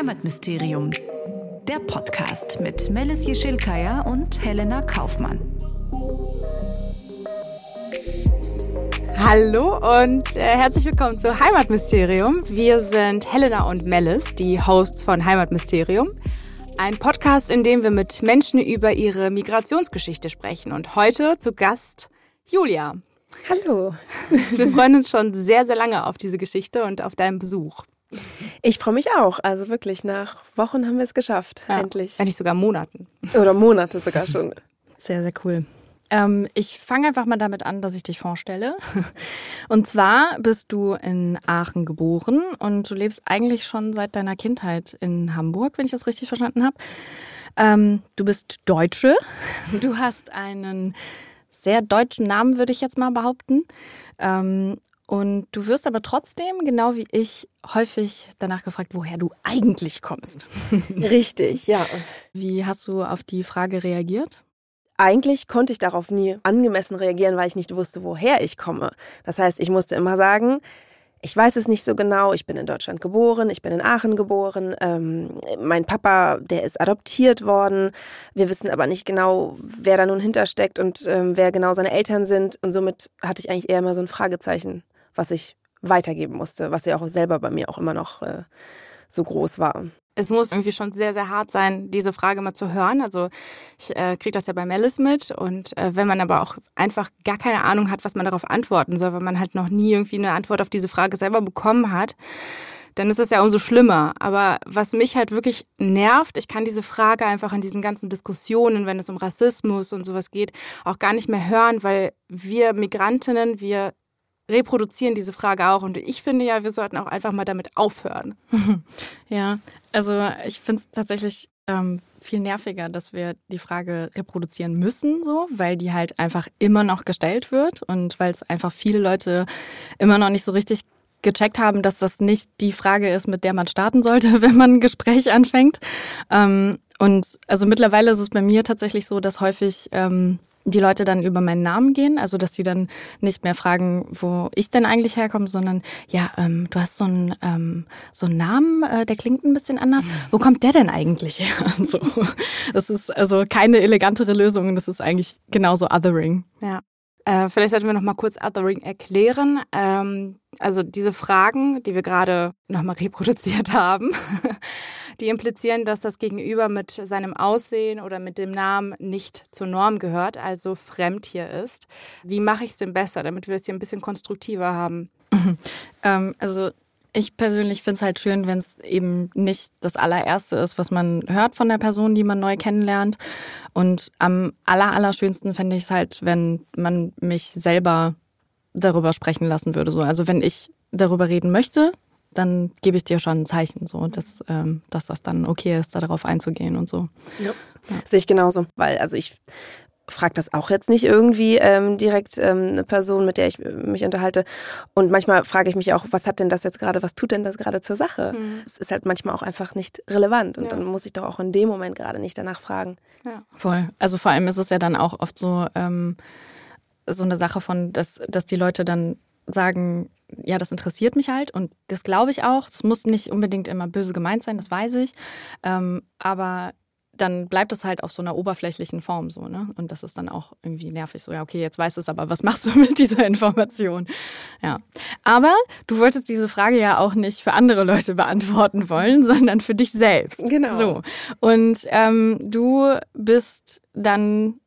Heimatmysterium. Der Podcast mit Melis Jeschilkaya und Helena Kaufmann. Hallo und äh, herzlich willkommen zu Heimatmysterium. Wir sind Helena und Melis, die Hosts von Heimatmysterium. Ein Podcast, in dem wir mit Menschen über ihre Migrationsgeschichte sprechen. Und heute zu Gast Julia. Hallo. Wir freuen uns schon sehr, sehr lange auf diese Geschichte und auf deinen Besuch. Ich freue mich auch. Also wirklich, nach Wochen haben wir es geschafft. Ja, endlich. Nicht sogar Monaten. Oder Monate sogar schon. Sehr, sehr cool. Ähm, ich fange einfach mal damit an, dass ich dich vorstelle. Und zwar bist du in Aachen geboren und du lebst eigentlich schon seit deiner Kindheit in Hamburg, wenn ich das richtig verstanden habe. Ähm, du bist Deutsche. Du hast einen sehr deutschen Namen, würde ich jetzt mal behaupten. Ähm, und du wirst aber trotzdem, genau wie ich, häufig danach gefragt, woher du eigentlich kommst. Richtig, ja. Wie hast du auf die Frage reagiert? Eigentlich konnte ich darauf nie angemessen reagieren, weil ich nicht wusste, woher ich komme. Das heißt, ich musste immer sagen, ich weiß es nicht so genau. Ich bin in Deutschland geboren, ich bin in Aachen geboren. Ähm, mein Papa, der ist adoptiert worden. Wir wissen aber nicht genau, wer da nun hintersteckt und ähm, wer genau seine Eltern sind. Und somit hatte ich eigentlich eher immer so ein Fragezeichen was ich weitergeben musste, was ja auch selber bei mir auch immer noch äh, so groß war. Es muss irgendwie schon sehr, sehr hart sein, diese Frage mal zu hören. Also ich äh, kriege das ja bei Melis mit und äh, wenn man aber auch einfach gar keine Ahnung hat, was man darauf antworten soll, weil man halt noch nie irgendwie eine Antwort auf diese Frage selber bekommen hat, dann ist es ja umso schlimmer. Aber was mich halt wirklich nervt, ich kann diese Frage einfach in diesen ganzen Diskussionen, wenn es um Rassismus und sowas geht, auch gar nicht mehr hören, weil wir Migrantinnen, wir reproduzieren diese Frage auch. Und ich finde ja, wir sollten auch einfach mal damit aufhören. Ja, also ich finde es tatsächlich ähm, viel nerviger, dass wir die Frage reproduzieren müssen, so, weil die halt einfach immer noch gestellt wird und weil es einfach viele Leute immer noch nicht so richtig gecheckt haben, dass das nicht die Frage ist, mit der man starten sollte, wenn man ein Gespräch anfängt. Ähm, und also mittlerweile ist es bei mir tatsächlich so, dass häufig ähm, die Leute dann über meinen Namen gehen, also dass sie dann nicht mehr fragen, wo ich denn eigentlich herkomme, sondern ja, ähm, du hast so einen ähm, so einen Namen, äh, der klingt ein bisschen anders. Wo kommt der denn eigentlich her? so, das ist also keine elegantere Lösung. Das ist eigentlich genauso Othering. Ja. Äh, vielleicht sollten wir noch mal kurz Othering erklären. Ähm, also diese Fragen, die wir gerade noch mal reproduziert haben, die implizieren, dass das Gegenüber mit seinem Aussehen oder mit dem Namen nicht zur Norm gehört, also fremd hier ist. Wie mache ich es denn besser, damit wir es hier ein bisschen konstruktiver haben? Ähm, also ich persönlich finde es halt schön, wenn es eben nicht das allererste ist, was man hört von der Person, die man neu kennenlernt. Und am aller, allerschönsten fände ich es halt, wenn man mich selber darüber sprechen lassen würde. So. Also wenn ich darüber reden möchte, dann gebe ich dir schon ein Zeichen, so, dass, ähm, dass das dann okay ist, darauf einzugehen und so. Ja. ja. Sehe ich genauso, weil also ich frage das auch jetzt nicht irgendwie ähm, direkt ähm, eine Person, mit der ich mich unterhalte. Und manchmal frage ich mich auch, was hat denn das jetzt gerade, was tut denn das gerade zur Sache? Mhm. Es ist halt manchmal auch einfach nicht relevant und ja. dann muss ich doch auch in dem Moment gerade nicht danach fragen. Ja. Voll. Also vor allem ist es ja dann auch oft so, ähm, so eine Sache von, dass, dass die Leute dann sagen, ja, das interessiert mich halt und das glaube ich auch. Es muss nicht unbedingt immer böse gemeint sein, das weiß ich. Ähm, aber dann bleibt es halt auf so einer oberflächlichen Form so, ne? Und das ist dann auch irgendwie nervig. So, ja, okay, jetzt weißt du es, aber was machst du mit dieser Information? Ja. Aber du wolltest diese Frage ja auch nicht für andere Leute beantworten wollen, sondern für dich selbst. Genau. So. Und ähm, du bist dann,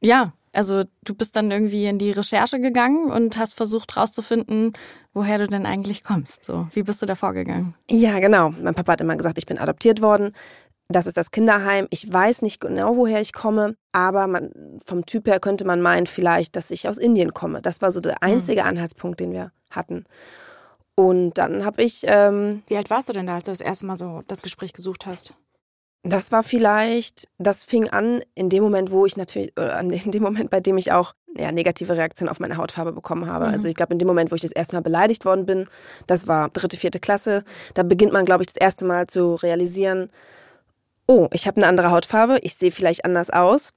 ja, also du bist dann irgendwie in die Recherche gegangen und hast versucht rauszufinden, woher du denn eigentlich kommst. So, wie bist du da vorgegangen? Ja, genau. Mein Papa hat immer gesagt, ich bin adoptiert worden. Das ist das Kinderheim. Ich weiß nicht genau, woher ich komme, aber man, vom Typ her könnte man meinen, vielleicht, dass ich aus Indien komme. Das war so der einzige mhm. Anhaltspunkt, den wir hatten. Und dann habe ich. Ähm, Wie alt warst du denn da, als du das erste Mal so das Gespräch gesucht hast? Das war vielleicht, das fing an in dem Moment, wo ich natürlich, in dem Moment, bei dem ich auch ja, negative Reaktionen auf meine Hautfarbe bekommen habe. Mhm. Also ich glaube, in dem Moment, wo ich das erste Mal beleidigt worden bin, das war dritte, vierte Klasse, da beginnt man, glaube ich, das erste Mal zu realisieren, oh, ich habe eine andere Hautfarbe, ich sehe vielleicht anders aus.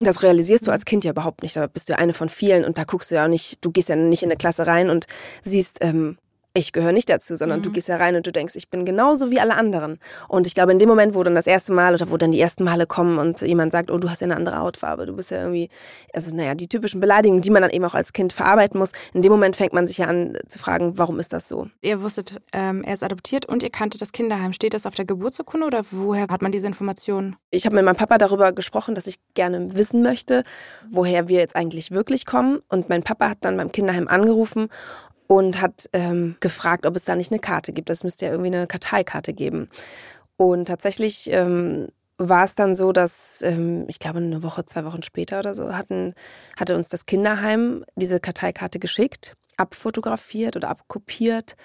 Das realisierst du als Kind ja überhaupt nicht. Da bist du ja eine von vielen und da guckst du ja auch nicht, du gehst ja nicht in eine Klasse rein und siehst, ähm, ich gehöre nicht dazu, sondern mhm. du gehst ja rein und du denkst, ich bin genauso wie alle anderen. Und ich glaube, in dem Moment, wo dann das erste Mal oder wo dann die ersten Male kommen und jemand sagt, oh, du hast ja eine andere Hautfarbe, du bist ja irgendwie, also naja, die typischen Beleidigungen, die man dann eben auch als Kind verarbeiten muss, in dem Moment fängt man sich ja an zu fragen, warum ist das so? Ihr wusstet, ähm, er ist adoptiert und ihr kanntet das Kinderheim. Steht das auf der Geburtsurkunde oder woher hat man diese Informationen? Ich habe mit meinem Papa darüber gesprochen, dass ich gerne wissen möchte, woher wir jetzt eigentlich wirklich kommen. Und mein Papa hat dann beim Kinderheim angerufen und hat ähm, gefragt, ob es da nicht eine Karte gibt. Das müsste ja irgendwie eine Karteikarte geben. Und tatsächlich ähm, war es dann so, dass ähm, ich glaube eine Woche, zwei Wochen später oder so hatten, hatte uns das Kinderheim diese Karteikarte geschickt, abfotografiert oder abkopiert.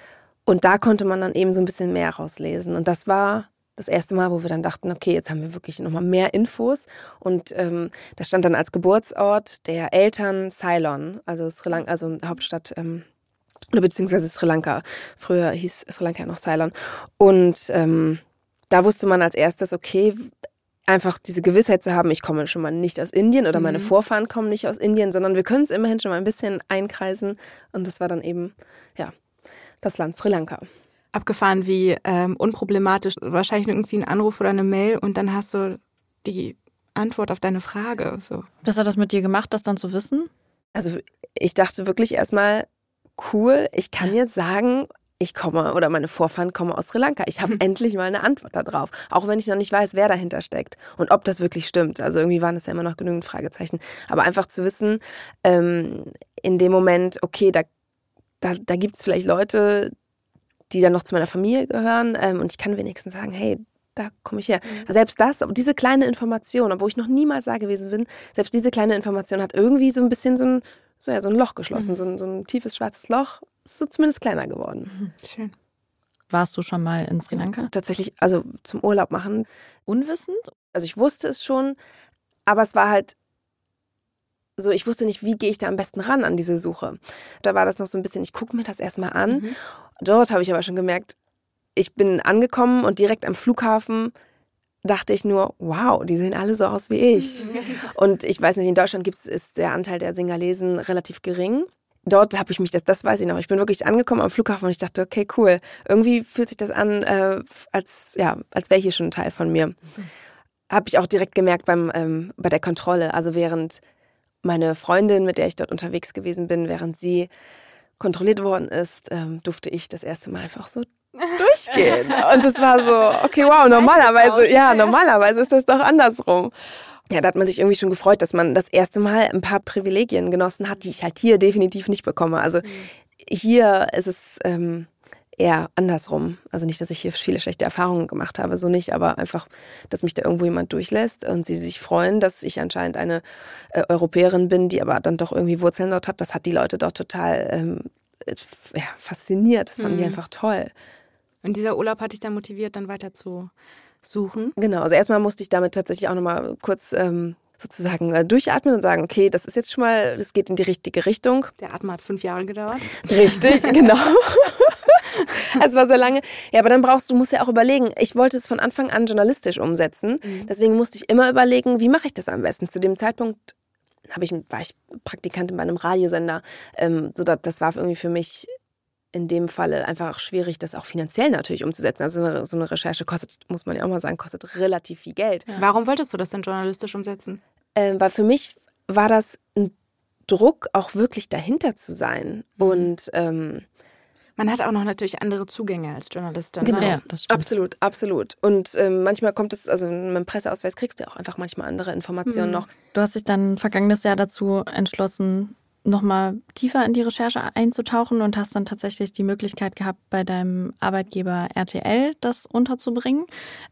Und da konnte man dann eben so ein bisschen mehr rauslesen. Und das war das erste Mal, wo wir dann dachten, okay, jetzt haben wir wirklich nochmal mehr Infos. Und ähm, da stand dann als Geburtsort der Eltern Ceylon, also Sri Lanka, also Hauptstadt ähm, oder beziehungsweise Sri Lanka. Früher hieß Sri Lanka ja noch Ceylon. Und ähm, da wusste man als erstes, okay, einfach diese Gewissheit zu haben, ich komme schon mal nicht aus Indien oder mhm. meine Vorfahren kommen nicht aus Indien, sondern wir können es immerhin schon mal ein bisschen einkreisen. Und das war dann eben, ja, das Land Sri Lanka. Abgefahren wie ähm, unproblematisch, wahrscheinlich irgendwie ein Anruf oder eine Mail und dann hast du die Antwort auf deine Frage. So. Was hat das mit dir gemacht, das dann zu wissen? Also ich dachte wirklich erstmal, cool, ich kann jetzt sagen, ich komme oder meine Vorfahren kommen aus Sri Lanka. Ich habe endlich mal eine Antwort darauf, auch wenn ich noch nicht weiß, wer dahinter steckt und ob das wirklich stimmt. Also irgendwie waren es ja immer noch genügend Fragezeichen. Aber einfach zu wissen, ähm, in dem Moment, okay, da, da, da gibt es vielleicht Leute, die dann noch zu meiner Familie gehören ähm, und ich kann wenigstens sagen, hey, da komme ich her. Mhm. Selbst das, diese kleine Information, obwohl ich noch niemals da gewesen bin, selbst diese kleine Information hat irgendwie so ein bisschen so ein so, ja, so ein Loch geschlossen, mhm. so, ein, so ein tiefes schwarzes Loch. Ist so zumindest kleiner geworden. Mhm. Schön. Warst du schon mal in Sri Lanka? Tatsächlich, also zum Urlaub machen. Unwissend? Also ich wusste es schon, aber es war halt so, ich wusste nicht, wie gehe ich da am besten ran an diese Suche. Da war das noch so ein bisschen, ich gucke mir das erstmal an. Mhm. Dort habe ich aber schon gemerkt, ich bin angekommen und direkt am Flughafen dachte ich nur, wow, die sehen alle so aus wie ich. Und ich weiß nicht, in Deutschland gibt's, ist der Anteil der Singalesen relativ gering. Dort habe ich mich, das, das weiß ich noch, ich bin wirklich angekommen am Flughafen und ich dachte, okay, cool. Irgendwie fühlt sich das an, äh, als, ja, als wäre hier schon ein Teil von mir. Mhm. Habe ich auch direkt gemerkt beim, ähm, bei der Kontrolle. Also während meine Freundin, mit der ich dort unterwegs gewesen bin, während sie kontrolliert worden ist, ähm, durfte ich das erste Mal einfach so durchgehen. Und es war so, okay, wow, normalerweise, ja, normalerweise ist das doch andersrum. Ja, da hat man sich irgendwie schon gefreut, dass man das erste Mal ein paar Privilegien genossen hat, die ich halt hier definitiv nicht bekomme. Also mhm. hier ist es ähm, eher andersrum. Also nicht, dass ich hier viele schlechte Erfahrungen gemacht habe, so nicht, aber einfach, dass mich da irgendwo jemand durchlässt und sie sich freuen, dass ich anscheinend eine äh, Europäerin bin, die aber dann doch irgendwie Wurzeln dort hat. Das hat die Leute dort total ähm, ja, fasziniert. Das fanden mhm. die einfach toll. Und dieser Urlaub hat dich dann motiviert, dann weiter zu suchen? Genau, also erstmal musste ich damit tatsächlich auch nochmal kurz ähm, sozusagen äh, durchatmen und sagen, okay, das ist jetzt schon mal, das geht in die richtige Richtung. Der Atmen hat fünf Jahre gedauert. Richtig, genau. Es war sehr lange. Ja, aber dann brauchst du, musst ja auch überlegen. Ich wollte es von Anfang an journalistisch umsetzen. Mhm. Deswegen musste ich immer überlegen, wie mache ich das am besten. Zu dem Zeitpunkt habe ich, war ich Praktikantin bei einem Radiosender. Ähm, so das war irgendwie für mich in dem Falle einfach schwierig, das auch finanziell natürlich umzusetzen. Also so eine, so eine Recherche kostet, muss man ja auch mal sagen, kostet relativ viel Geld. Ja. Warum wolltest du das denn journalistisch umsetzen? Ähm, weil für mich war das ein Druck, auch wirklich dahinter zu sein. Mhm. Und ähm, man hat auch noch natürlich andere Zugänge als Journalistin. Genau, ne? ja, das stimmt. absolut, absolut. Und ähm, manchmal kommt es, also mit dem Presseausweis kriegst du auch einfach manchmal andere Informationen mhm. noch. Du hast dich dann vergangenes Jahr dazu entschlossen, nochmal tiefer in die Recherche einzutauchen und hast dann tatsächlich die Möglichkeit gehabt, bei deinem Arbeitgeber RTL das unterzubringen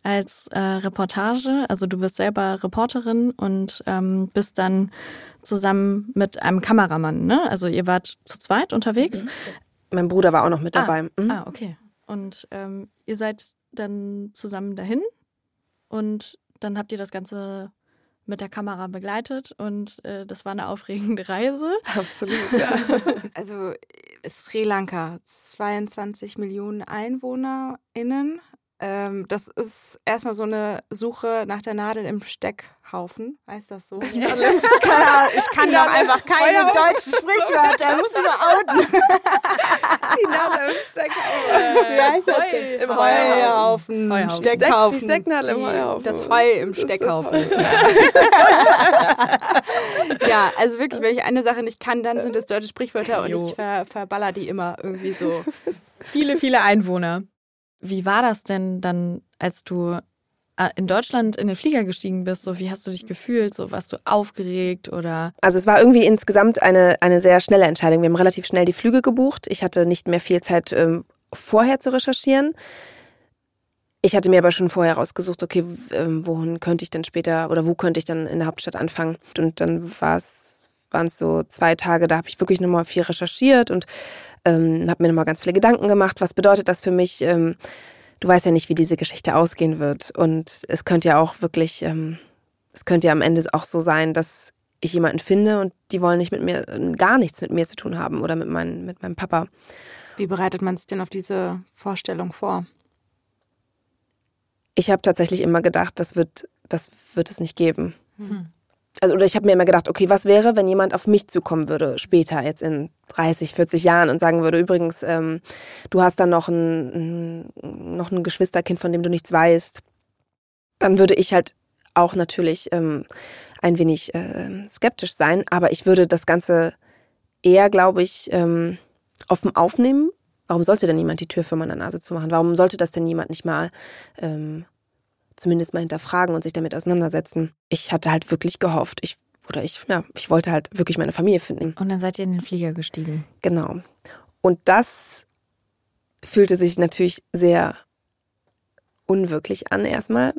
als äh, Reportage. Also du bist selber Reporterin und ähm, bist dann zusammen mit einem Kameramann, ne? Also ihr wart zu zweit unterwegs. Mhm. Mein Bruder war auch noch mit ah, dabei. Mhm. Ah, okay. Und ähm, ihr seid dann zusammen dahin und dann habt ihr das Ganze mit der Kamera begleitet und äh, das war eine aufregende Reise. Absolut, ja. also Sri Lanka, 22 Millionen EinwohnerInnen. Ähm, das ist erstmal so eine Suche nach der Nadel im Steckhaufen. Heißt das so? ich kann ja einfach keine deutschen Sprichwörter. Muss mal outen. Die Nadel im Steckhaufen. Wie heißt das denn? Im Heuhaufen. Heuhaufen. Steckhaufen. Die Stecknadel im Heuhaufen. Das Heu im Steckhaufen. ja, also wirklich, wenn ich eine Sache nicht kann, dann sind es deutsche Sprichwörter und Jo. ich ver verballer die immer irgendwie so. Viele, viele Einwohner. Wie war das denn dann, als du äh, in Deutschland in den Flieger gestiegen bist? So, wie hast du dich gefühlt? So, warst du aufgeregt oder? Also es war irgendwie insgesamt eine, eine sehr schnelle Entscheidung. Wir haben relativ schnell die Flüge gebucht. Ich hatte nicht mehr viel Zeit ähm, vorher zu recherchieren. Ich hatte mir aber schon vorher rausgesucht, okay, ähm, wohin könnte ich denn später oder wo könnte ich dann in der Hauptstadt anfangen? Und dann war es waren es so zwei Tage, da habe ich wirklich nochmal viel recherchiert und ähm, habe mir nochmal ganz viele Gedanken gemacht. Was bedeutet das für mich? Ähm, du weißt ja nicht, wie diese Geschichte ausgehen wird. Und es könnte ja auch wirklich, ähm, es könnte ja am Ende auch so sein, dass ich jemanden finde und die wollen nicht mit mir, gar nichts mit mir zu tun haben oder mit, mein, mit meinem Papa. Wie bereitet man sich denn auf diese Vorstellung vor? Ich habe tatsächlich immer gedacht, das wird, das wird es nicht geben. Also, oder ich habe mir immer gedacht, okay, was wäre, wenn jemand auf mich zukommen würde, später, jetzt in 30, 40 Jahren und sagen würde, übrigens, ähm, du hast dann noch ein, ein, noch ein Geschwisterkind, von dem du nichts weißt. Dann würde ich halt auch natürlich ähm, ein wenig äh, skeptisch sein, aber ich würde das Ganze eher, glaube ich, ähm, offen aufnehmen. Warum sollte denn niemand die Tür für meine Nase zumachen? Warum sollte das denn jemand nicht mal ähm, zumindest mal hinterfragen und sich damit auseinandersetzen? Ich hatte halt wirklich gehofft, ich oder ich, ja, ich wollte halt wirklich meine Familie finden. Und dann seid ihr in den Flieger gestiegen. Genau. Und das fühlte sich natürlich sehr unwirklich an erstmal.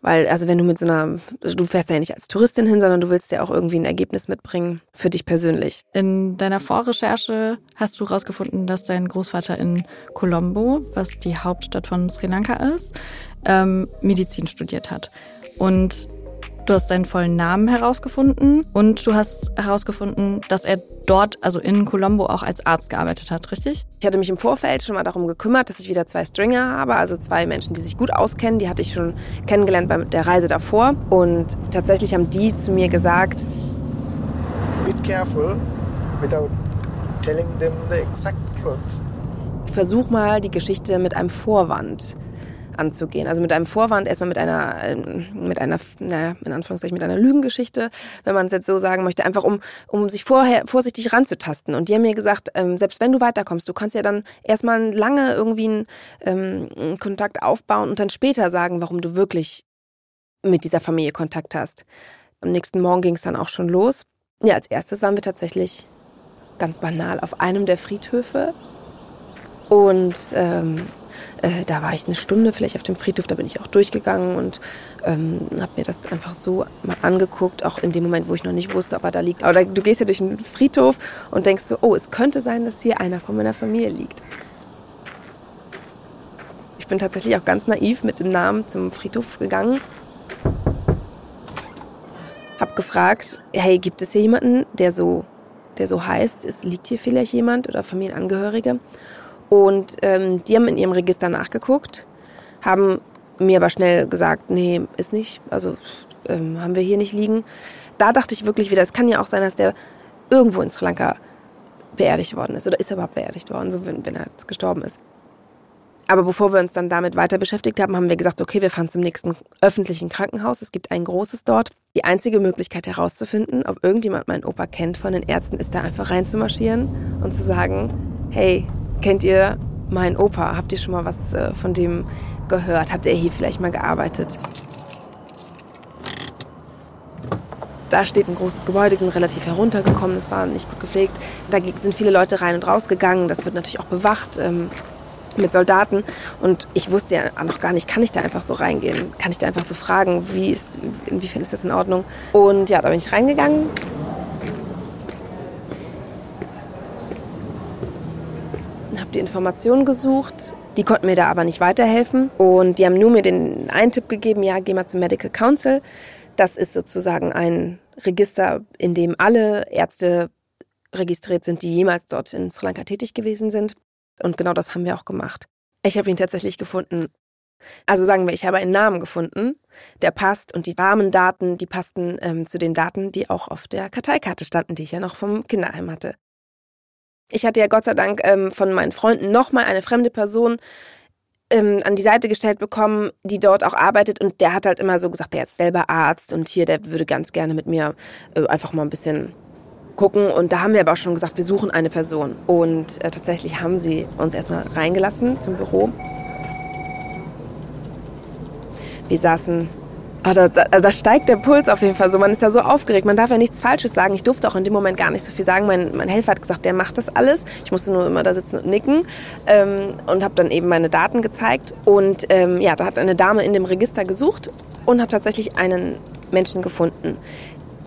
Weil, also wenn du mit so einer, du fährst ja nicht als Touristin hin, sondern du willst ja auch irgendwie ein Ergebnis mitbringen für dich persönlich. In deiner Vorrecherche hast du herausgefunden, dass dein Großvater in Colombo, was die Hauptstadt von Sri Lanka ist, ähm, Medizin studiert hat. Und du hast seinen vollen Namen herausgefunden und du hast herausgefunden, dass er dort, also in Colombo, auch als Arzt gearbeitet hat, richtig? Ich hatte mich im Vorfeld schon mal darum gekümmert, dass ich wieder zwei Stringer habe, also zwei Menschen, die sich gut auskennen. Die hatte ich schon kennengelernt bei der Reise davor. Und tatsächlich haben die zu mir gesagt, be careful without telling them the exact truth. versuch mal die Geschichte mit einem Vorwand anzugehen. Also mit einem Vorwand, erstmal mit einer, ähm, mit einer, naja, in Anführungszeichen mit einer Lügengeschichte, wenn man es jetzt so sagen möchte, einfach um, um sich vorher vorsichtig ranzutasten. Und die haben mir gesagt, ähm, selbst wenn du weiterkommst, du kannst ja dann erstmal lange irgendwie einen, ähm, einen Kontakt aufbauen und dann später sagen, warum du wirklich mit dieser Familie Kontakt hast. Am nächsten Morgen ging es dann auch schon los. Ja, als erstes waren wir tatsächlich ganz banal auf einem der Friedhöfe und ähm, äh, da war ich eine Stunde vielleicht auf dem Friedhof, da bin ich auch durchgegangen und ähm, habe mir das einfach so mal angeguckt, auch in dem Moment, wo ich noch nicht wusste, ob er da liegt. Aber da, du gehst ja durch einen Friedhof und denkst so, oh, es könnte sein, dass hier einer von meiner Familie liegt. Ich bin tatsächlich auch ganz naiv mit dem Namen zum Friedhof gegangen. Hab gefragt, hey, gibt es hier jemanden, der so, der so heißt? Es liegt hier vielleicht jemand oder Familienangehörige? Und ähm, die haben in ihrem Register nachgeguckt, haben mir aber schnell gesagt, nee, ist nicht, also ähm, haben wir hier nicht liegen. Da dachte ich wirklich wieder, es kann ja auch sein, dass der irgendwo in Sri Lanka beerdigt worden ist oder ist er überhaupt beerdigt worden, so wenn, wenn er jetzt gestorben ist. Aber bevor wir uns dann damit weiter beschäftigt haben, haben wir gesagt, okay, wir fahren zum nächsten öffentlichen Krankenhaus. Es gibt ein großes dort. Die einzige Möglichkeit herauszufinden, ob irgendjemand meinen Opa kennt von den Ärzten, ist da einfach reinzumarschieren und zu sagen, hey, kennt ihr meinen Opa? Habt ihr schon mal was äh, von dem gehört? Hat er hier vielleicht mal gearbeitet? Da steht ein großes Gebäude, bin relativ heruntergekommen, es war nicht gut gepflegt. Da sind viele Leute rein und rausgegangen, das wird natürlich auch bewacht. Ähm, mit Soldaten und ich wusste ja noch gar nicht, kann ich da einfach so reingehen? Kann ich da einfach so fragen, wie ist, inwiefern ist das in Ordnung? Und ja, da bin ich reingegangen. Die Informationen gesucht. Die konnten mir da aber nicht weiterhelfen und die haben nur mir den einen Tipp gegeben, ja, geh mal zum Medical Council. Das ist sozusagen ein Register, in dem alle Ärzte registriert sind, die jemals dort in Sri Lanka tätig gewesen sind. Und genau das haben wir auch gemacht. Ich habe ihn tatsächlich gefunden. Also sagen wir, ich habe einen Namen gefunden, der passt und die warmen Daten, die passten ähm, zu den Daten, die auch auf der Karteikarte standen, die ich ja noch vom Kinderheim hatte. Ich hatte ja Gott sei Dank ähm, von meinen Freunden nochmal eine fremde Person ähm, an die Seite gestellt bekommen, die dort auch arbeitet. Und der hat halt immer so gesagt, der ist selber Arzt und hier, der würde ganz gerne mit mir äh, einfach mal ein bisschen gucken. Und da haben wir aber auch schon gesagt, wir suchen eine Person. Und äh, tatsächlich haben sie uns erstmal reingelassen zum Büro. Wir saßen Oh, da, da, da, steigt der Puls auf jeden Fall so. Man ist da so aufgeregt. Man darf ja nichts Falsches sagen. Ich durfte auch in dem Moment gar nicht so viel sagen. Mein, mein Helfer hat gesagt, der macht das alles. Ich musste nur immer da sitzen und nicken ähm, und habe dann eben meine Daten gezeigt. Und ähm, ja, da hat eine Dame in dem Register gesucht und hat tatsächlich einen Menschen gefunden.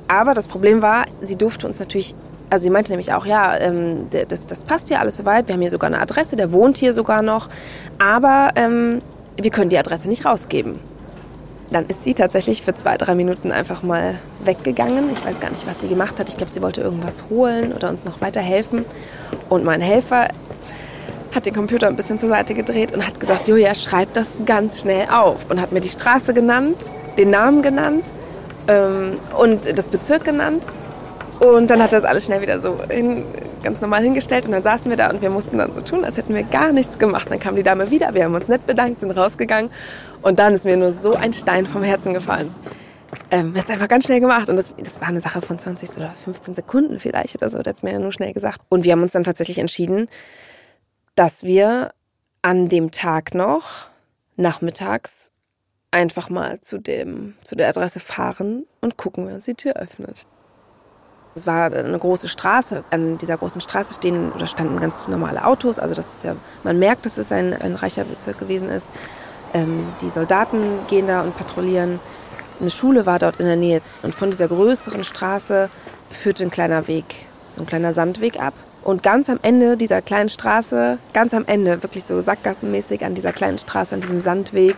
Aber das Problem war, sie durfte uns natürlich also sie meinte nämlich auch, ja, ähm, das, das passt hier alles soweit. Wir haben hier sogar eine Adresse, der wohnt hier sogar noch. Aber ähm, wir können die Adresse nicht rausgeben. Dann ist sie tatsächlich für zwei, drei Minuten einfach mal weggegangen. Ich weiß gar nicht, was sie gemacht hat. Ich glaube, sie wollte irgendwas holen oder uns noch weiterhelfen. Und mein Helfer hat den Computer ein bisschen zur Seite gedreht und hat gesagt, Julia, schreib das ganz schnell auf. Und hat mir die Straße genannt, den Namen genannt ähm, und das Bezirk genannt. Und dann hat er das alles schnell wieder so hin, ganz normal hingestellt und dann saßen wir da und wir mussten dann so tun, als hätten wir gar nichts gemacht. Dann kam die Dame wieder, wir haben uns nett bedankt, sind rausgegangen und dann ist mir nur so ein Stein vom Herzen gefallen. Ähm, hat es einfach ganz schnell gemacht und das, das war eine Sache von 20 oder 15 Sekunden vielleicht oder so, das hat es mir ja nur schnell gesagt. Und wir haben uns dann tatsächlich entschieden, dass wir an dem Tag noch nachmittags einfach mal zu, dem, zu der Adresse fahren und gucken, wer uns die Tür öffnet. Es war eine große Straße. An dieser großen Straße stehen oder standen ganz normale Autos. Also das ist ja, man merkt, dass es ein, ein reicher Bezirk gewesen ist. Ähm, die Soldaten gehen da und patrouillieren. Eine Schule war dort in der Nähe. Und von dieser größeren Straße führte ein kleiner Weg, so ein kleiner Sandweg ab. Und ganz am Ende dieser kleinen Straße, ganz am Ende, wirklich so sackgassenmäßig an dieser kleinen Straße, an diesem Sandweg,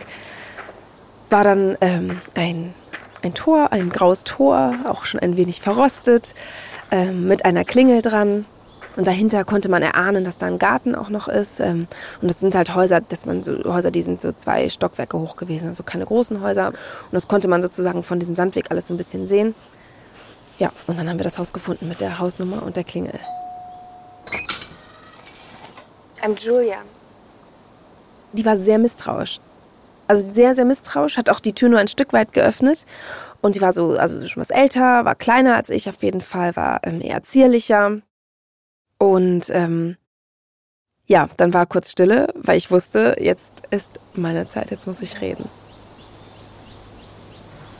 war dann ähm, ein ein Tor, ein graues Tor, auch schon ein wenig verrostet, ähm, mit einer Klingel dran. Und dahinter konnte man erahnen, dass da ein Garten auch noch ist. Ähm, und das sind halt Häuser, dass man so Häuser, die sind so zwei Stockwerke hoch gewesen, also keine großen Häuser. Und das konnte man sozusagen von diesem Sandweg alles so ein bisschen sehen. Ja, und dann haben wir das Haus gefunden mit der Hausnummer und der Klingel. I'm Julia. Die war sehr misstrauisch also sehr, sehr misstrauisch, hat auch die Tür nur ein Stück weit geöffnet. Und die war so, also schon was älter, war kleiner als ich auf jeden Fall, war ähm, eher zierlicher. Und ähm, ja, dann war kurz Stille, weil ich wusste, jetzt ist meine Zeit, jetzt muss ich reden.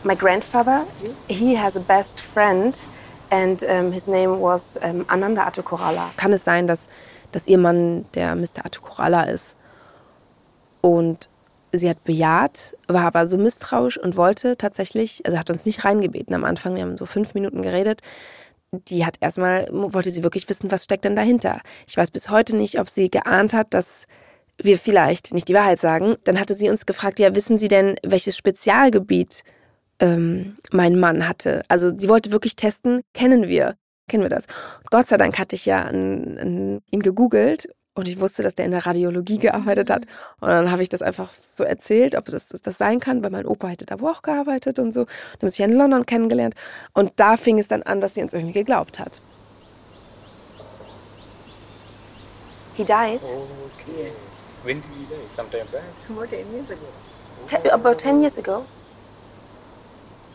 My grandfather, he has a best friend and um, his name was um, Ananda Atukorala. Kann es sein, dass, dass ihr Mann der Mr. Atukorala ist? Und sie hat bejaht, war aber so misstrauisch und wollte tatsächlich, also hat uns nicht reingebeten am Anfang, wir haben so fünf Minuten geredet. Die hat erstmal, wollte sie wirklich wissen, was steckt denn dahinter. Ich weiß bis heute nicht, ob sie geahnt hat, dass wir vielleicht nicht die Wahrheit sagen. Dann hatte sie uns gefragt, ja, wissen Sie denn, welches Spezialgebiet ähm, mein Mann hatte? Also sie wollte wirklich testen, kennen wir, kennen wir das. Gott sei Dank hatte ich ja an, an ihn gegoogelt und ich wusste, dass der in der Radiologie gearbeitet hat. Und dann habe ich das einfach so erzählt, ob das, das sein kann, weil mein Opa hätte da wohl auch gearbeitet und so. Und haben sich in London kennengelernt. Und da fing es dann an, dass sie uns irgendwie geglaubt hat. He died? Okay. When did he die? Sometime back? About 10 years ago. Ten, about 10 years ago?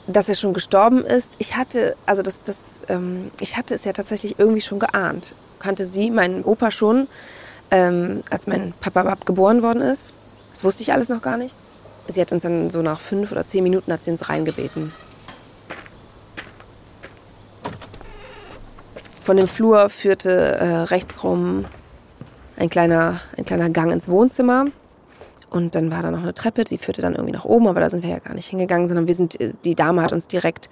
Dass er schon gestorben ist, ich hatte, also das, das, ähm, ich hatte es ja tatsächlich irgendwie schon geahnt. Kannte sie, meinen Opa schon, ähm, als mein Papa geboren worden ist. Das wusste ich alles noch gar nicht. Sie hat uns dann so nach fünf oder zehn Minuten hat sie uns reingebeten. Von dem Flur führte äh, rechts rum ein kleiner, ein kleiner Gang ins Wohnzimmer. Und dann war da noch eine Treppe, die führte dann irgendwie nach oben, aber da sind wir ja gar nicht hingegangen, sondern wir sind, die Dame hat uns direkt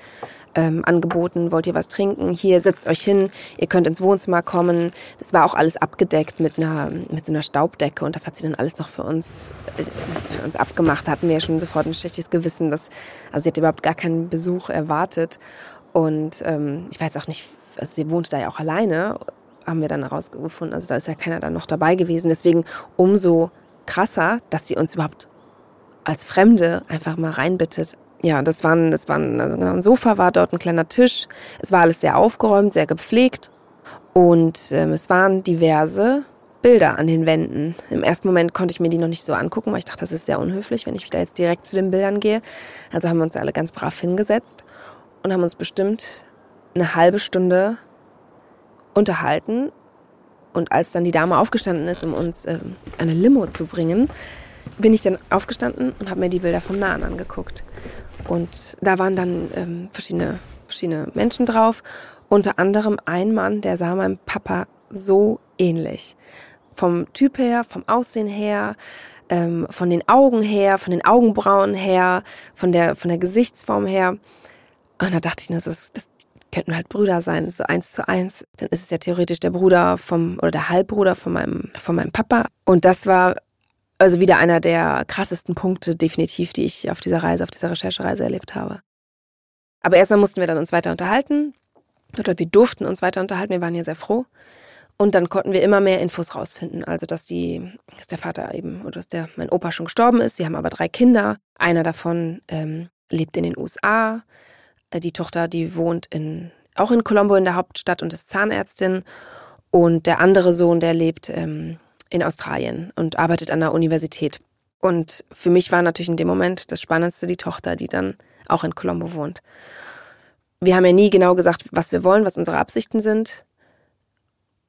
ähm, angeboten, wollt ihr was trinken? Hier, setzt euch hin, ihr könnt ins Wohnzimmer kommen. Das war auch alles abgedeckt mit einer, mit so einer Staubdecke und das hat sie dann alles noch für uns, äh, für uns abgemacht. Da hatten wir ja schon sofort ein schlechtes Gewissen, dass, also sie hat überhaupt gar keinen Besuch erwartet. Und ähm, ich weiß auch nicht, also sie wohnte da ja auch alleine, haben wir dann herausgefunden. Also da ist ja keiner dann noch dabei gewesen. Deswegen umso krasser, dass sie uns überhaupt als Fremde einfach mal reinbittet. Ja, das waren, das waren, also genau, ein Sofa war dort, ein kleiner Tisch. Es war alles sehr aufgeräumt, sehr gepflegt. Und ähm, es waren diverse Bilder an den Wänden. Im ersten Moment konnte ich mir die noch nicht so angucken, weil ich dachte, das ist sehr unhöflich, wenn ich da jetzt direkt zu den Bildern gehe. Also haben wir uns alle ganz brav hingesetzt und haben uns bestimmt eine halbe Stunde unterhalten. Und als dann die Dame aufgestanden ist, um uns ähm, eine Limo zu bringen, bin ich dann aufgestanden und habe mir die Bilder vom Nahen angeguckt. Und da waren dann ähm, verschiedene, verschiedene Menschen drauf. Unter anderem ein Mann, der sah meinem Papa so ähnlich. Vom Typ her, vom Aussehen her, ähm, von den Augen her, von den Augenbrauen her, von der, von der Gesichtsform her. Und da dachte ich, das, ist, das könnten halt Brüder sein, so eins zu eins. Dann ist es ja theoretisch der Bruder vom, oder der Halbbruder von meinem, von meinem Papa. Und das war also wieder einer der krassesten Punkte definitiv, die ich auf dieser Reise, auf dieser Recherchereise erlebt habe. Aber erstmal mussten wir dann uns weiter unterhalten. Oder wir durften uns weiter unterhalten. Wir waren ja sehr froh. Und dann konnten wir immer mehr Infos rausfinden. Also, dass die, dass der Vater eben, oder dass der, mein Opa schon gestorben ist. Sie haben aber drei Kinder. Einer davon ähm, lebt in den USA. Äh, die Tochter, die wohnt in, auch in Colombo in der Hauptstadt und ist Zahnärztin. Und der andere Sohn, der lebt ähm, in Australien und arbeitet an der Universität. Und für mich war natürlich in dem Moment das Spannendste die Tochter, die dann auch in Colombo wohnt. Wir haben ja nie genau gesagt, was wir wollen, was unsere Absichten sind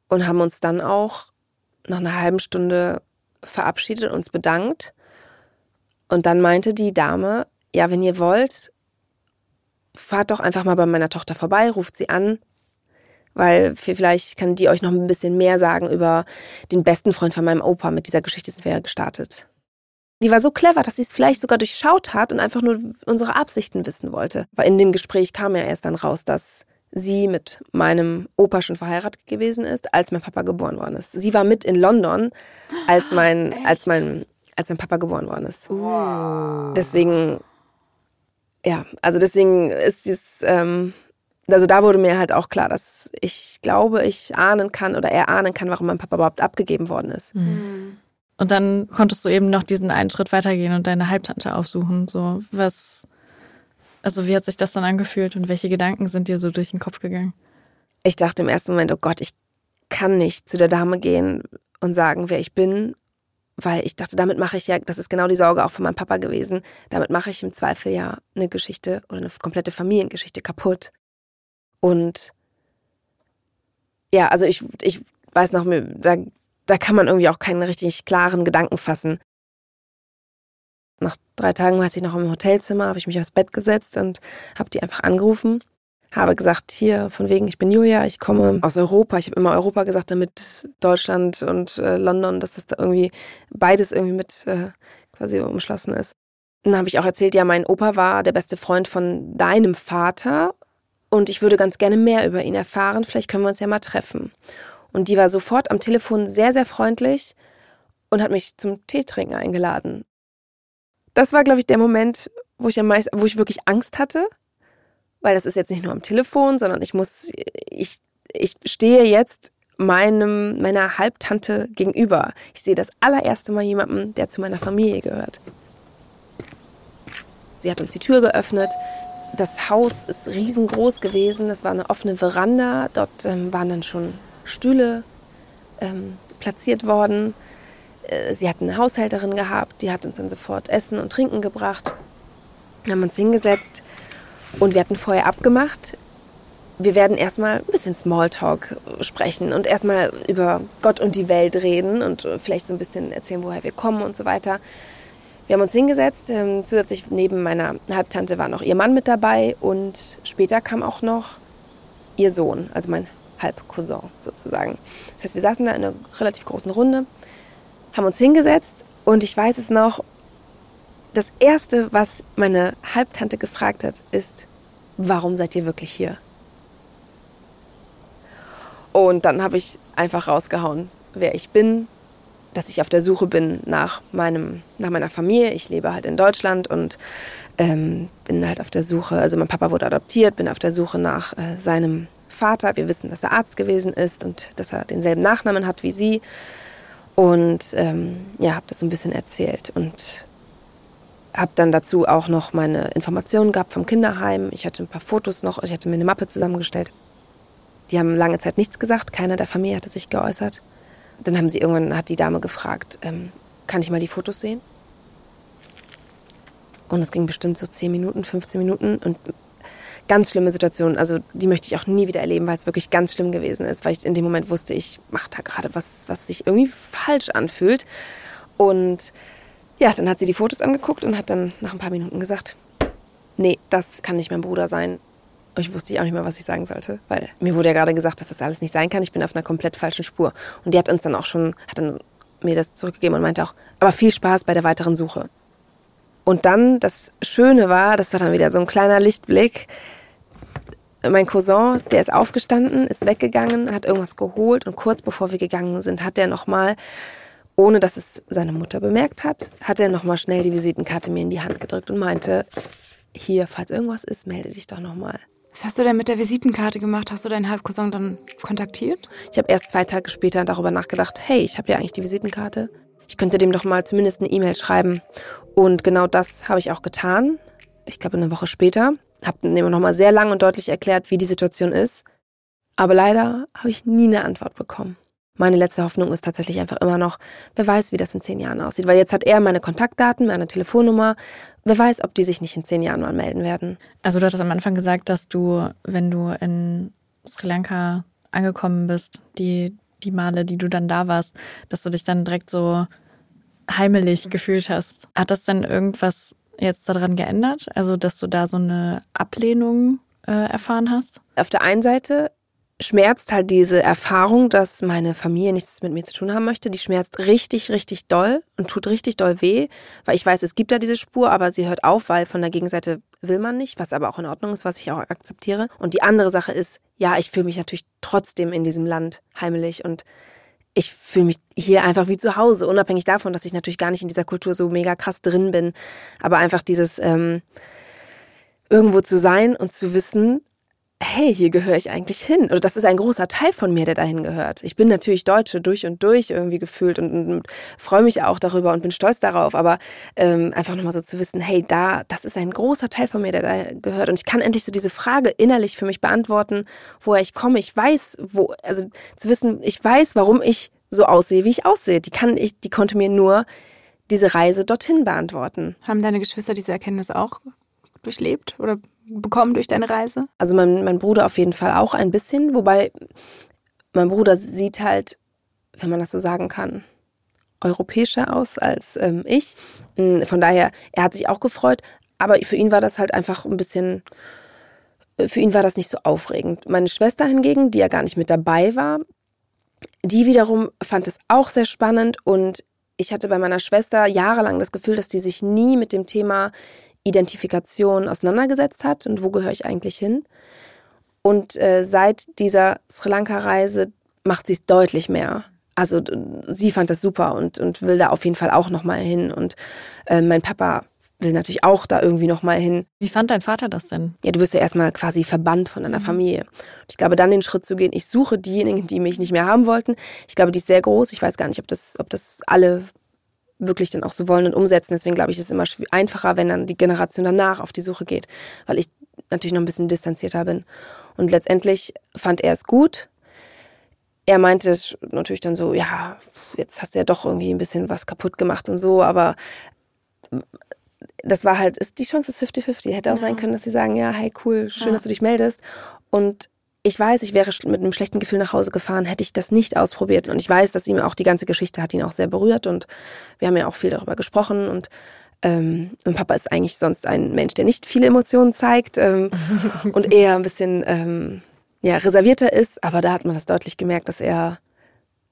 und haben uns dann auch nach einer halben Stunde verabschiedet, und uns bedankt. Und dann meinte die Dame, ja, wenn ihr wollt, fahrt doch einfach mal bei meiner Tochter vorbei, ruft sie an, weil vielleicht kann die euch noch ein bisschen mehr sagen über den besten Freund von meinem Opa. Mit dieser Geschichte sind wir ja gestartet. Die war so clever, dass sie es vielleicht sogar durchschaut hat und einfach nur unsere Absichten wissen wollte. Weil in dem Gespräch kam ja erst dann raus, dass sie mit meinem Opa schon verheiratet gewesen ist, als mein Papa geboren worden ist. Sie war mit in London, als mein, als mein, als mein Papa geboren worden ist. Wow. Deswegen, ja, also deswegen ist dieses, ähm, also da wurde mir halt auch klar, dass ich glaube, ich ahnen kann oder er ahnen kann, warum mein Papa überhaupt abgegeben worden ist. Mhm. Und dann konntest du eben noch diesen einen Schritt weitergehen und deine Halbtante aufsuchen. So, was, also wie hat sich das dann angefühlt und welche Gedanken sind dir so durch den Kopf gegangen? Ich dachte im ersten Moment, oh Gott, ich kann nicht zu der Dame gehen und sagen, wer ich bin, weil ich dachte, damit mache ich ja, das ist genau die Sorge auch von meinem Papa gewesen, damit mache ich im Zweifel ja eine Geschichte oder eine komplette Familiengeschichte kaputt. Und ja, also ich, ich weiß noch, da, da kann man irgendwie auch keinen richtig klaren Gedanken fassen. Nach drei Tagen war ich noch im Hotelzimmer, habe ich mich aufs Bett gesetzt und habe die einfach angerufen. Habe gesagt, hier, von wegen, ich bin Julia, ich komme aus Europa. Ich habe immer Europa gesagt, damit Deutschland und äh, London, dass das da irgendwie beides irgendwie mit äh, quasi umschlossen ist. Dann habe ich auch erzählt, ja, mein Opa war der beste Freund von deinem Vater und ich würde ganz gerne mehr über ihn erfahren. Vielleicht können wir uns ja mal treffen. Und die war sofort am Telefon sehr, sehr freundlich und hat mich zum Teetrinken eingeladen. Das war, glaube ich, der Moment, wo ich am meisten, wo ich wirklich Angst hatte, weil das ist jetzt nicht nur am Telefon, sondern ich muss, ich, ich stehe jetzt meinem, meiner Halbtante gegenüber. Ich sehe das allererste Mal jemanden, der zu meiner Familie gehört. Sie hat uns die Tür geöffnet. Das Haus ist riesengroß gewesen. Das war eine offene Veranda. Dort ähm, waren dann schon Stühle ähm, platziert worden. Äh, sie hatten eine Haushälterin gehabt, die hat uns dann sofort Essen und Trinken gebracht. Wir haben uns hingesetzt und wir hatten vorher abgemacht, wir werden erstmal ein bisschen Smalltalk sprechen und erstmal über Gott und die Welt reden und vielleicht so ein bisschen erzählen, woher wir kommen und so weiter. Wir haben uns hingesetzt. Ähm, zusätzlich neben meiner Halbtante war noch ihr Mann mit dabei und später kam auch noch ihr Sohn, also mein Halbcousin sozusagen. Das heißt, wir saßen da in einer relativ großen Runde, haben uns hingesetzt und ich weiß es noch, das Erste, was meine Halbtante gefragt hat, ist, warum seid ihr wirklich hier? Und dann habe ich einfach rausgehauen, wer ich bin, dass ich auf der Suche bin nach meinem, nach meiner Familie. Ich lebe halt in Deutschland und ähm, bin halt auf der Suche, also mein Papa wurde adoptiert, bin auf der Suche nach äh, seinem Vater. Wir wissen, dass er Arzt gewesen ist und dass er denselben Nachnamen hat wie sie. Und ähm, ja, habe das so ein bisschen erzählt und habe dann dazu auch noch meine Informationen gehabt vom Kinderheim. Ich hatte ein paar Fotos noch, ich hatte mir eine Mappe zusammengestellt. Die haben lange Zeit nichts gesagt, keiner der Familie hatte sich geäußert. Dann haben sie irgendwann, hat die Dame gefragt, ähm, kann ich mal die Fotos sehen? Und es ging bestimmt so 10 Minuten, 15 Minuten und ganz schlimme Situation. Also die möchte ich auch nie wieder erleben, weil es wirklich ganz schlimm gewesen ist, weil ich in dem Moment wusste, ich mache da gerade was, was sich irgendwie falsch anfühlt. Und ja, dann hat sie die Fotos angeguckt und hat dann nach ein paar Minuten gesagt, nee, das kann nicht mein Bruder sein. Und ich wusste auch nicht mehr, was ich sagen sollte, weil mir wurde ja gerade gesagt, dass das alles nicht sein kann. Ich bin auf einer komplett falschen Spur. Und die hat uns dann auch schon, hat dann mir das zurückgegeben und meinte auch, aber viel Spaß bei der weiteren Suche. Und dann, das Schöne war, das war dann wieder so ein kleiner Lichtblick. Mein Cousin, der ist aufgestanden, ist weggegangen, hat irgendwas geholt und kurz bevor wir gegangen sind, hat er nochmal, ohne dass es seine Mutter bemerkt hat, hat er nochmal schnell die Visitenkarte mir in die Hand gedrückt und meinte, hier, falls irgendwas ist, melde dich doch nochmal. Was hast du denn mit der Visitenkarte gemacht? Hast du deinen Halbcousin dann kontaktiert? Ich habe erst zwei Tage später darüber nachgedacht, hey, ich habe ja eigentlich die Visitenkarte. Ich könnte dem doch mal zumindest eine E-Mail schreiben. Und genau das habe ich auch getan. Ich glaube, eine Woche später. Habe dem nochmal sehr lang und deutlich erklärt, wie die Situation ist. Aber leider habe ich nie eine Antwort bekommen. Meine letzte Hoffnung ist tatsächlich einfach immer noch, wer weiß, wie das in zehn Jahren aussieht. Weil jetzt hat er meine Kontaktdaten, meine Telefonnummer. Wer weiß, ob die sich nicht in zehn Jahren mal melden werden. Also du hattest am Anfang gesagt, dass du, wenn du in Sri Lanka angekommen bist, die, die Male, die du dann da warst, dass du dich dann direkt so heimelig gefühlt hast. Hat das denn irgendwas jetzt daran geändert? Also, dass du da so eine Ablehnung äh, erfahren hast? Auf der einen Seite schmerzt halt diese Erfahrung, dass meine Familie nichts mit mir zu tun haben möchte. Die schmerzt richtig, richtig doll und tut richtig doll weh, weil ich weiß, es gibt da diese Spur, aber sie hört auf, weil von der Gegenseite will man nicht, was aber auch in Ordnung ist, was ich auch akzeptiere. Und die andere Sache ist, ja, ich fühle mich natürlich trotzdem in diesem Land heimelig und ich fühle mich hier einfach wie zu Hause, unabhängig davon, dass ich natürlich gar nicht in dieser Kultur so mega krass drin bin. Aber einfach dieses ähm, irgendwo zu sein und zu wissen, hey, hier gehöre ich eigentlich hin. Oder das ist ein großer Teil von mir, der dahin gehört. Ich bin natürlich Deutsche durch und durch irgendwie gefühlt und, und, und freue mich auch darüber und bin stolz darauf. Aber ähm, einfach nochmal so zu wissen, hey, da, das ist ein großer Teil von mir, der da gehört. Und ich kann endlich so diese Frage innerlich für mich beantworten, woher ich komme. Ich weiß, wo, also zu wissen, ich weiß, warum ich so aussehe, wie ich aussehe. Die kann ich, die konnte mir nur diese Reise dorthin beantworten. Haben deine Geschwister diese Erkenntnis auch durchlebt oder bekommen durch deine Reise? Also mein, mein Bruder auf jeden Fall auch ein bisschen, wobei mein Bruder sieht halt, wenn man das so sagen kann, europäischer aus als ähm, ich. Hm, von daher, er hat sich auch gefreut, aber für ihn war das halt einfach ein bisschen, für ihn war das nicht so aufregend. Meine Schwester hingegen, die ja gar nicht mit dabei war, die wiederum fand es auch sehr spannend und ich hatte bei meiner Schwester jahrelang das Gefühl, dass die sich nie mit dem Thema Identifikation auseinandergesetzt hat und wo gehöre ich eigentlich hin. Und äh, seit dieser Sri Lanka-Reise macht sie es deutlich mehr. Also sie fand das super und, und will da auf jeden Fall auch nochmal hin. Und äh, mein Papa will natürlich auch da irgendwie nochmal hin. Wie fand dein Vater das denn? Ja, du wirst ja erstmal quasi verbannt von deiner mhm. Familie. Und ich glaube, dann den Schritt zu gehen, ich suche diejenigen, die mich nicht mehr haben wollten. Ich glaube, die ist sehr groß. Ich weiß gar nicht, ob das, ob das alle wirklich dann auch so wollen und umsetzen. Deswegen glaube ich, ist es immer einfacher, wenn dann die Generation danach auf die Suche geht, weil ich natürlich noch ein bisschen distanzierter bin. Und letztendlich fand er es gut. Er meinte natürlich dann so, ja, jetzt hast du ja doch irgendwie ein bisschen was kaputt gemacht und so, aber das war halt, ist, die Chance ist 50-50. Hätte auch ja. sein können, dass sie sagen, ja, hey, cool, schön, ja. dass du dich meldest. Und ich weiß, ich wäre mit einem schlechten Gefühl nach Hause gefahren, hätte ich das nicht ausprobiert. Und ich weiß, dass ihm auch die ganze Geschichte hat ihn auch sehr berührt und wir haben ja auch viel darüber gesprochen und ähm, mein Papa ist eigentlich sonst ein Mensch, der nicht viele Emotionen zeigt ähm, und eher ein bisschen ähm, ja, reservierter ist, aber da hat man das deutlich gemerkt, dass er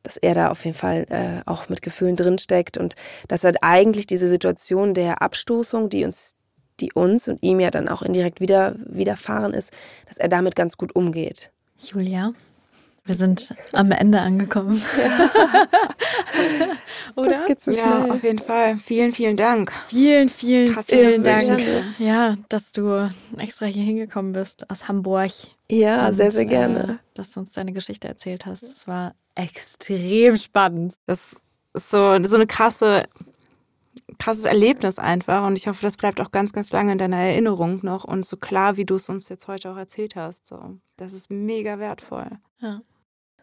dass er da auf jeden Fall äh, auch mit Gefühlen drinsteckt und dass er eigentlich diese Situation der Abstoßung, die uns die uns und ihm ja dann auch indirekt wieder widerfahren ist, dass er damit ganz gut umgeht. Julia, wir sind am Ende angekommen. Oder? Das geht so schnell. Ja, auf jeden Fall. Vielen, vielen Dank. Vielen, vielen, Krass, vielen Dank. Ja, dass du extra hier hingekommen bist aus Hamburg. Ja, und, sehr, sehr gerne. Äh, dass du uns deine Geschichte erzählt hast. Es war extrem spannend. Das ist so, so eine krasse krasses Erlebnis einfach und ich hoffe, das bleibt auch ganz, ganz lange in deiner Erinnerung noch und so klar, wie du es uns jetzt heute auch erzählt hast. So, das ist mega wertvoll. Ja.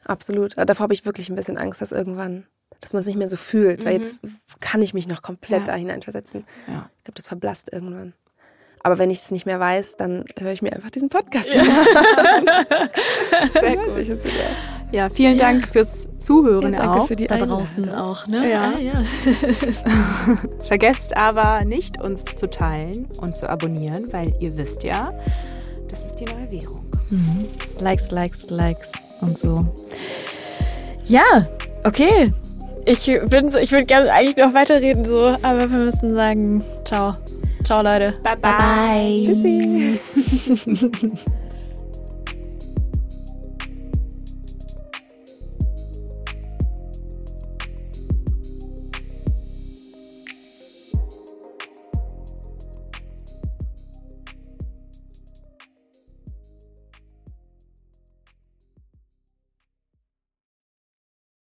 Absolut. Aber davor habe ich wirklich ein bisschen Angst, dass irgendwann, dass man es nicht mehr so fühlt. Weil Mhm. jetzt kann ich mich noch komplett Ja. da hineinversetzen. Ja. Ich glaube, das verblasst irgendwann. Aber wenn ich es nicht mehr weiß, dann höre ich mir einfach diesen Podcast Sehr an. Weiß gut. ich es wieder. Ja, vielen Dank fürs Zuhören Ja, danke auch. für die Da Einladung. draußen auch, ne? Ja. Ah, ja. Vergesst aber nicht, uns zu teilen und zu abonnieren, weil ihr wisst ja, das ist die neue Währung. Mhm. Likes, Likes, Likes und so. Ja, okay. Ich bin so, ich würde gerne eigentlich noch weiterreden so, aber wir müssen sagen, ciao. Ciao Leute. Bye bye. bye. Tschüssi.